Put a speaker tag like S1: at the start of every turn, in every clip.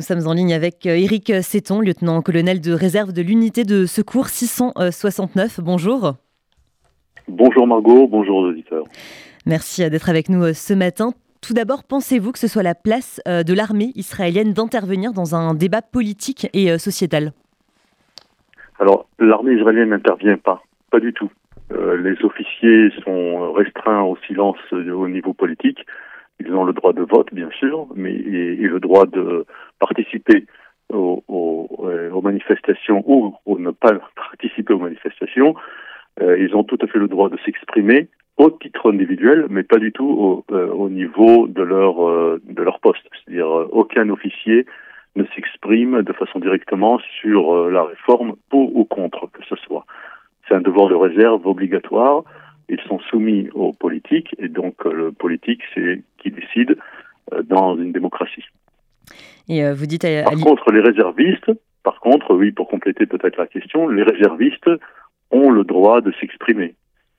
S1: nous sommes en ligne avec Éric Séton, lieutenant-colonel de réserve de l'unité de secours 669. Bonjour.
S2: Bonjour Margot, bonjour aux auditeurs.
S1: Merci d'être avec nous ce matin. Tout d'abord, pensez-vous que ce soit la place de l'armée israélienne d'intervenir dans un débat politique et sociétal?
S2: Alors, l'armée israélienne n'intervient pas, pas du tout. Euh, les officiers sont restreints au silence au niveau politique. Ils ont le droit de vote, bien sûr, mais et, le droit de participer aux, euh, aux, manifestations ou, ou, ne pas participer aux manifestations. Euh, ils ont tout à fait le droit de s'exprimer au titre individuel, mais pas du tout au, au niveau de leur de leur poste. C'est-à-dire aucun officier ne s'exprime de façon directement sur la réforme pour ou contre que ce soit c'est un devoir de réserve obligatoire. Ils sont soumis aux politiques et donc euh, le politique, c'est qui décide euh, dans une démocratie.
S1: Et euh, vous dites
S2: par contre, les réservistes, par contre, oui, pour compléter peut-être la question, les réservistes ont le droit de s'exprimer.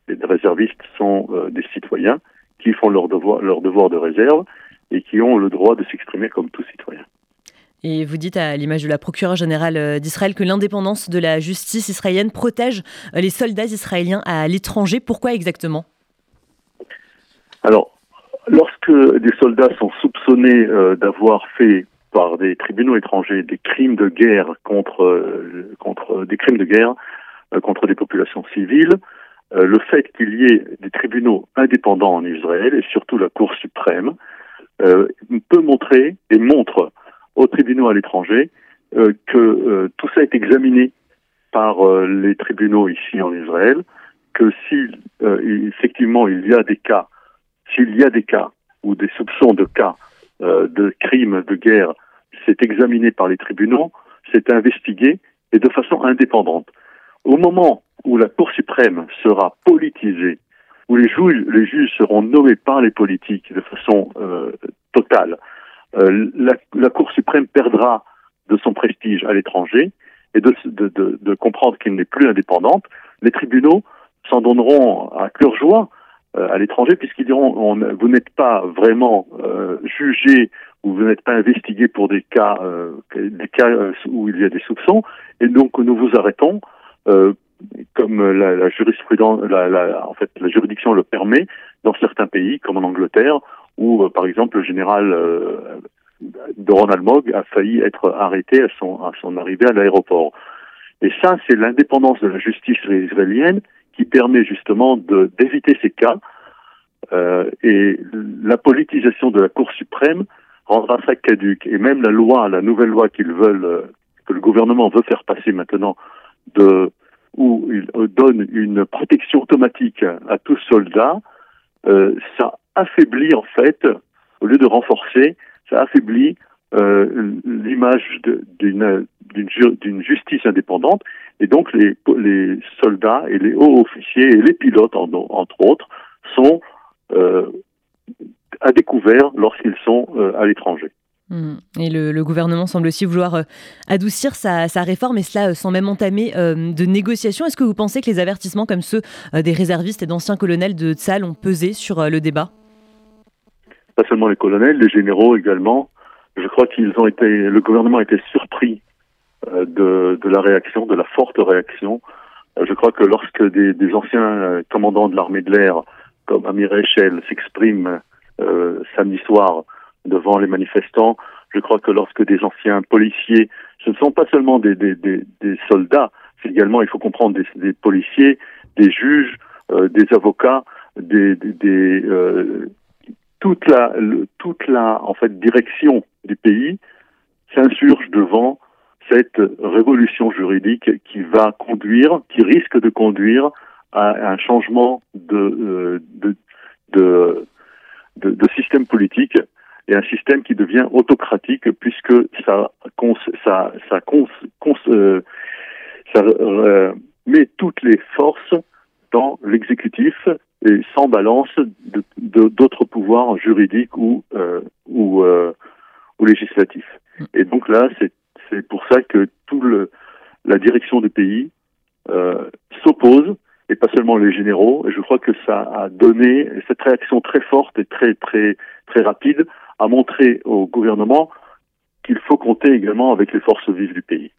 S2: Les réservistes sont des citoyens qui font leur devoir, leur devoir de réserve et qui ont le droit de s'exprimer comme tout citoyen.
S1: Et vous dites à l'image de la procureure générale euh, d'Israël que l'indépendance de la justice israélienne protège euh, les soldats israéliens à l'étranger. Pourquoi exactement?
S2: Alors, lorsque des soldats sont soupçonnés euh, d'avoir fait par des tribunaux étrangers des crimes de guerre contre, contre des crimes de guerre contre des populations civiles, le fait qu'il y ait des tribunaux indépendants en Israël et surtout la Cour suprême peut montrer et montre aux tribunaux à l'étranger, euh, que euh, tout ça est examiné par euh, les tribunaux ici en Israël, que si effectivement il y a des cas, s'il y a des cas ou des soupçons de cas de crimes de guerre, c'est examiné par les tribunaux, c'est investigué et de façon indépendante. Au moment où la Cour suprême sera politisée, où les juges, seront nommés par les politiques de façon totale, euh, la, Cour suprême perdra de son prestige à l'étranger et de, de, comprendre qu'elle n'est plus indépendante. Les tribunaux s'en donneront à cœur joie euh, à l'étranger puisqu'ils diront on, vous n'êtes pas vraiment euh, jugé ou vous n'êtes pas investigué pour des cas euh, des cas où il y a des soupçons et donc nous vous arrêtons comme la, la jurisprudence la, la, en fait la juridiction le permet dans certains pays comme en Angleterre où, euh, par exemple, le général euh, de Ronald Mogg a failli être arrêté à son, à son arrivée à l'aéroport. Et ça, c'est l'indépendance de la justice israélienne qui permet justement d'éviter ces cas. Euh, et la politisation de la Cour suprême rendra ça caduque. Et même la loi, la nouvelle loi qu'ils veulent, euh, que le gouvernement veut faire passer maintenant, de, où il donne une protection automatique à tout soldat, euh, ça affaiblit en fait, au lieu de renforcer, ça affaiblit euh, l'image d'une justice indépendante et donc les, les soldats et les hauts officiers et les pilotes entre autres sont euh, à découvert lorsqu'ils sont euh, à l'étranger.
S1: Hmm. Et le, gouvernement semble aussi vouloir euh, adoucir sa, sa, réforme, et cela sans même entamer euh, de négociations. Est-ce que vous pensez que les avertissements comme ceux des réservistes et d'anciens colonels de Tzal ont pesé sur le débat?
S2: Pas seulement les colonels, les généraux également. Je crois qu'ils ont été, le gouvernement a été surpris de, la réaction, de la forte réaction. je crois que lorsque des, anciens commandants de l'armée de l'air, comme Amir Echel, s'expriment samedi soir devant les manifestants. Je crois que lorsque des anciens policiers, ce ne sont pas seulement des, soldats, c'est également, il faut comprendre, des, policiers, des juges, euh, des avocats, des, euh, toute la toute la en fait direction du pays s'insurge devant cette révolution juridique qui va conduire, qui risque de conduire à un changement de, euh, système politique et un système qui devient autocratique puisque ça, euh, euh, met toutes les forces dans l'exécutif et sans balance d'autres pouvoirs juridiques ou ou, ou législatifs. Et donc là, c'est pour ça que tout le la direction du pays s'oppose et pas seulement les généraux. Et je crois que ça a donné cette réaction très forte et très très très rapide a montré au gouvernement qu'il faut compter également avec les forces vives du pays.